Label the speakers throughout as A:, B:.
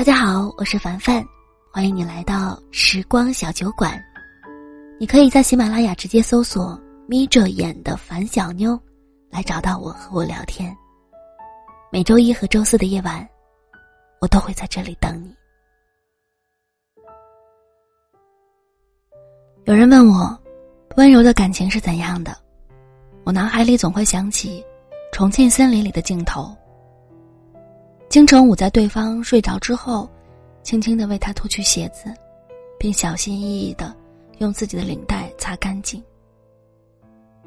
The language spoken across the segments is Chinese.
A: 大家好，我是凡凡，欢迎你来到时光小酒馆。你可以在喜马拉雅直接搜索“眯着眼的樊小妞”，来找到我和我聊天。每周一和周四的夜晚，我都会在这里等你。有人问我，温柔的感情是怎样的？我脑海里总会想起《重庆森林》里的镜头。金城武在对方睡着之后，轻轻的为他脱去鞋子，并小心翼翼的用自己的领带擦干净。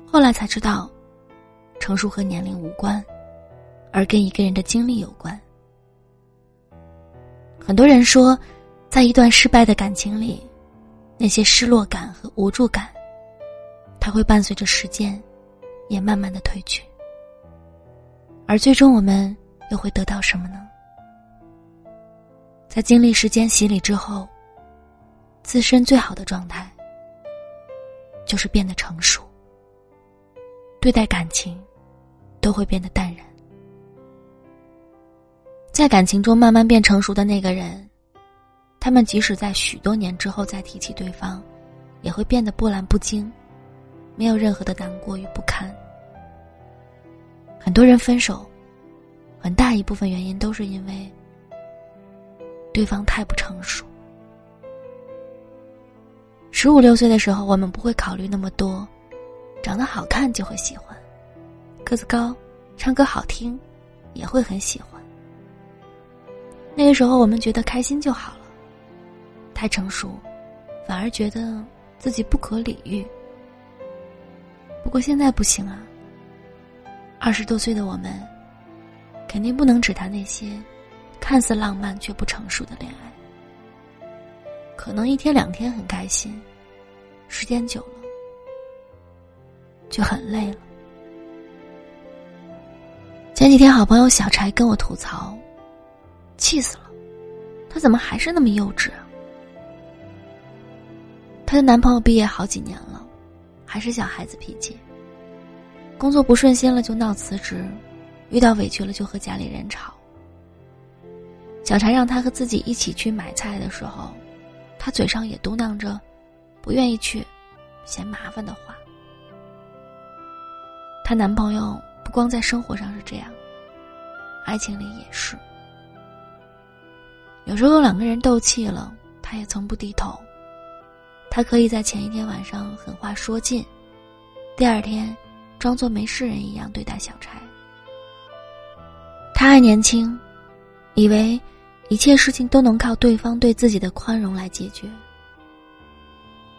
A: 后来才知道，成熟和年龄无关，而跟一个人的经历有关。很多人说，在一段失败的感情里，那些失落感和无助感，它会伴随着时间，也慢慢的褪去，而最终我们。又会得到什么呢？在经历时间洗礼之后，自身最好的状态就是变得成熟。对待感情，都会变得淡然。在感情中慢慢变成熟的那个人，他们即使在许多年之后再提起对方，也会变得波澜不惊，没有任何的难过与不堪。很多人分手。很大一部分原因都是因为对方太不成熟。十五六岁的时候，我们不会考虑那么多，长得好看就会喜欢，个子高、唱歌好听，也会很喜欢。那个时候，我们觉得开心就好了。太成熟，反而觉得自己不可理喻。不过现在不行啊，二十多岁的我们。肯定不能只谈那些看似浪漫却不成熟的恋爱。可能一天两天很开心，时间久了就很累了。前几天，好朋友小柴跟我吐槽，气死了，她怎么还是那么幼稚啊？她的男朋友毕业好几年了，还是小孩子脾气，工作不顺心了就闹辞职。遇到委屈了就和家里人吵。小柴让他和自己一起去买菜的时候，他嘴上也嘟囔着，不愿意去，嫌麻烦的话。她男朋友不光在生活上是这样，爱情里也是。有时候两个人斗气了，他也从不低头。他可以在前一天晚上狠话说尽，第二天装作没事人一样对待小柴。他还年轻，以为一切事情都能靠对方对自己的宽容来解决。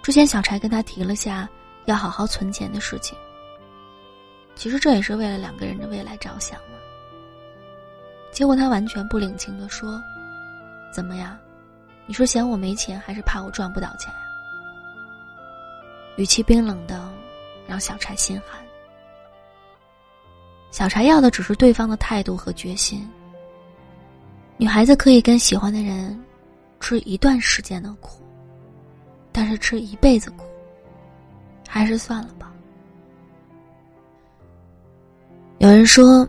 A: 之前小柴跟他提了下要好好存钱的事情，其实这也是为了两个人的未来着想嘛。结果他完全不领情的说：“怎么样？你是嫌我没钱，还是怕我赚不到钱呀？”语气冰冷的，让小柴心寒。小柴要的只是对方的态度和决心。女孩子可以跟喜欢的人吃一段时间的苦，但是吃一辈子苦，还是算了吧。有人说，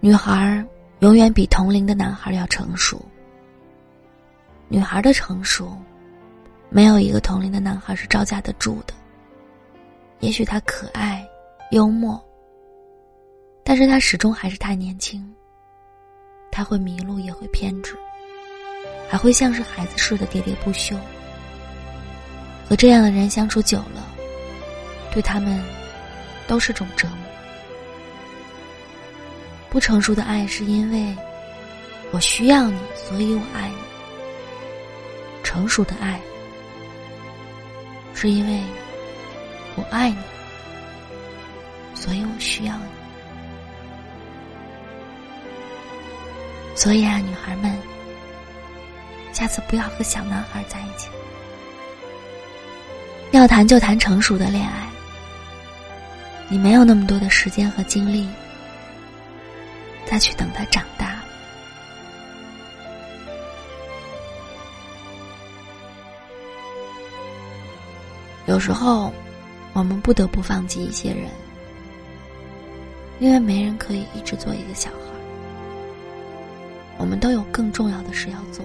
A: 女孩永远比同龄的男孩要成熟。女孩的成熟，没有一个同龄的男孩是招架得住的。也许他可爱、幽默。但是他始终还是太年轻。他会迷路，也会偏执，还会像是孩子似的喋喋不休。和这样的人相处久了，对他们都是种折磨。不成熟的爱是因为我需要你，所以我爱你；成熟的爱是因为我爱你，所以我需要你。所以啊，女孩们，下次不要和小男孩在一起。要谈就谈成熟的恋爱。你没有那么多的时间和精力，再去等他长大。有时候，我们不得不放弃一些人，因为没人可以一直做一个小孩。我们都有更重要的事要做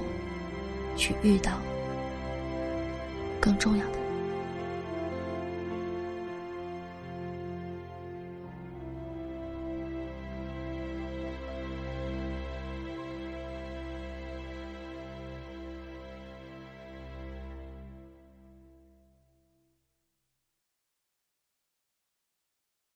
A: 去遇到更重要的